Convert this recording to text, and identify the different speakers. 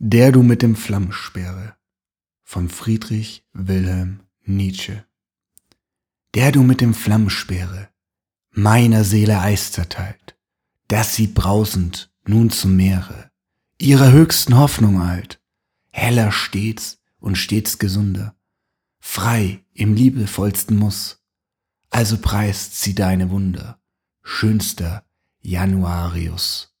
Speaker 1: Der du mit dem Flammensperre von Friedrich Wilhelm Nietzsche. Der du mit dem Flammensperre meiner Seele Eis zerteilt, dass sie brausend nun zum Meere ihrer höchsten Hoffnung eilt, heller stets und stets gesunder, frei im liebevollsten Muss. Also preist sie deine Wunder, schönster Januarius.